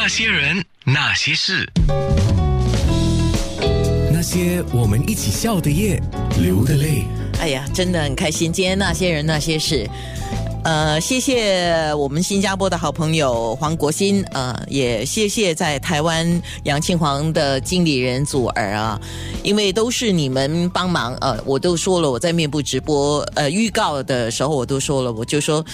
那些人，那些事，那些我们一起笑的夜，流的泪。哎呀，真的很开心！今天那些人那些事，呃，谢谢我们新加坡的好朋友黄国新，呃，也谢谢在台湾杨庆煌的经理人祖儿啊，因为都是你们帮忙，呃，我都说了，我在面部直播呃预告的时候我都说了，我就说。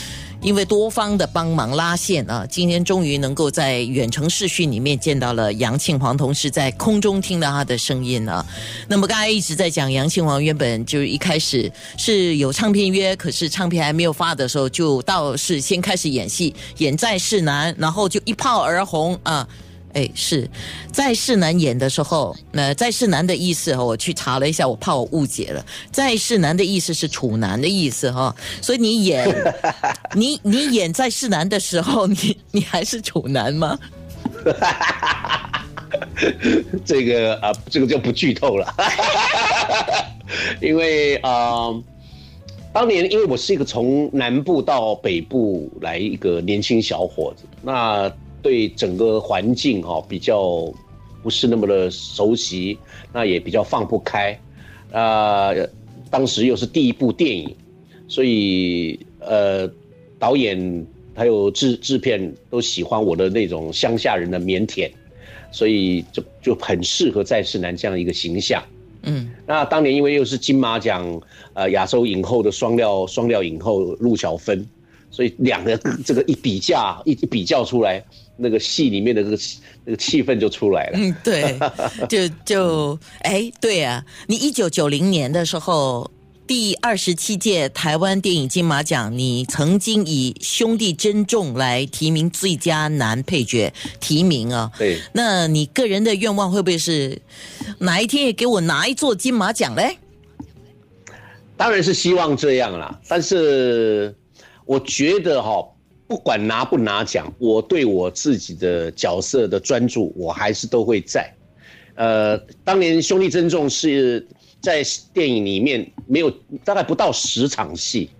因为多方的帮忙拉线啊，今天终于能够在远程视讯里面见到了杨庆煌，同事在空中听到他的声音啊。那么刚才一直在讲杨庆煌，原本就是一开始是有唱片约，可是唱片还没有发的时候，就倒是先开始演戏，演在世男，然后就一炮而红啊。哎，是在世男演的时候，那在世男的意思哈，我去查了一下，我怕我误解了。在世男的意思是处男的意思哈，所以你演 你你演在世男的时候，你你还是处男吗？这个啊，这个就不剧透了，因为啊，当年因为我是一个从南部到北部来一个年轻小伙子，那。对整个环境哈比较不是那么的熟悉，那也比较放不开，啊，当时又是第一部电影，所以呃，导演还有制制片都喜欢我的那种乡下人的腼腆，所以就就很适合在世男这样一个形象。嗯，那当年因为又是金马奖呃亚洲影后的双料双料影后陆小芬，所以两个这个一比较一比较出来。那个戏里面的这个那个气氛就出来了。嗯，对，就就哎，对啊，你一九九零年的时候，第二十七届台湾电影金马奖，你曾经以兄弟珍重来提名最佳男配角提名啊。对，那你个人的愿望会不会是哪一天也给我拿一座金马奖嘞？当然是希望这样啦，但是我觉得哈。不管拿不拿奖，我对我自己的角色的专注，我还是都会在。呃，当年兄弟珍重是在电影里面没有大概不到十场戏，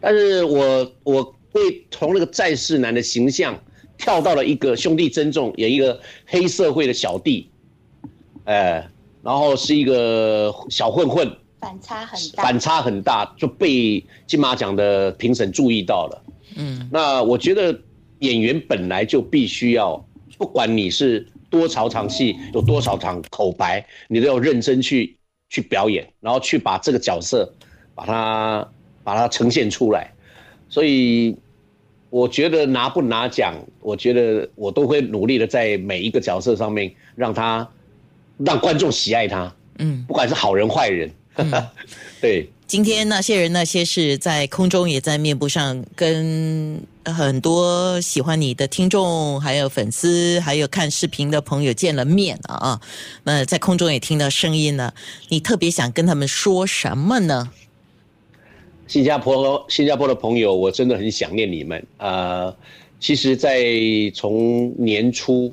但是我我会从那个在世男的形象跳到了一个兄弟珍重演一个黑社会的小弟，哎，然后是一个小混混，反差很大，反差很大，就被金马奖的评审注意到了。嗯，那我觉得演员本来就必须要，不管你是多少场戏，有多少场口白，你都要认真去去表演，然后去把这个角色，把它把它呈现出来。所以我觉得拿不拿奖，我觉得我都会努力的在每一个角色上面让他让观众喜爱他。嗯，不管是好人坏人，对。今天那些人那些事在空中也在面部上跟很多喜欢你的听众、还有粉丝、还有看视频的朋友见了面了啊！那在空中也听到声音了，你特别想跟他们说什么呢？新加坡新加坡的朋友，我真的很想念你们啊！其实，在从年初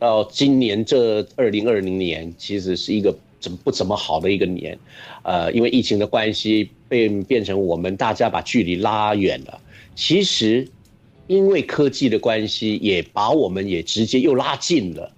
到今年这二零二零年，其实是一个。怎么不怎么好的一个年，呃，因为疫情的关系，变变成我们大家把距离拉远了。其实，因为科技的关系，也把我们也直接又拉近了。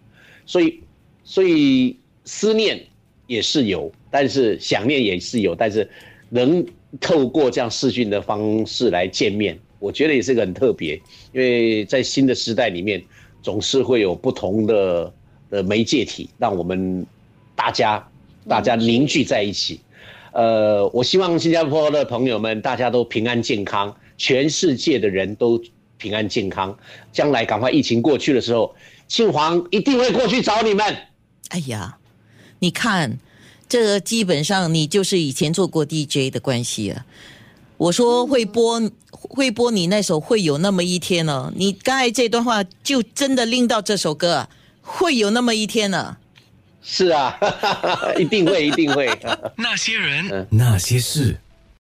所以，所以思念也是有，但是想念也是有，但是能透过这样视讯的方式来见面，我觉得也是个很特别。因为在新的时代里面，总是会有不同的的媒介体，让我们大家。大家凝聚在一起，呃，我希望新加坡的朋友们大家都平安健康，全世界的人都平安健康。将来赶快疫情过去的时候，庆煌一定会过去找你们。哎呀，你看，这基本上你就是以前做过 DJ 的关系啊。我说会播会播你那首会有那么一天呢？你刚才这段话就真的令到这首歌会有那么一天呢。是啊，一定会，一定会。那些人，那些事。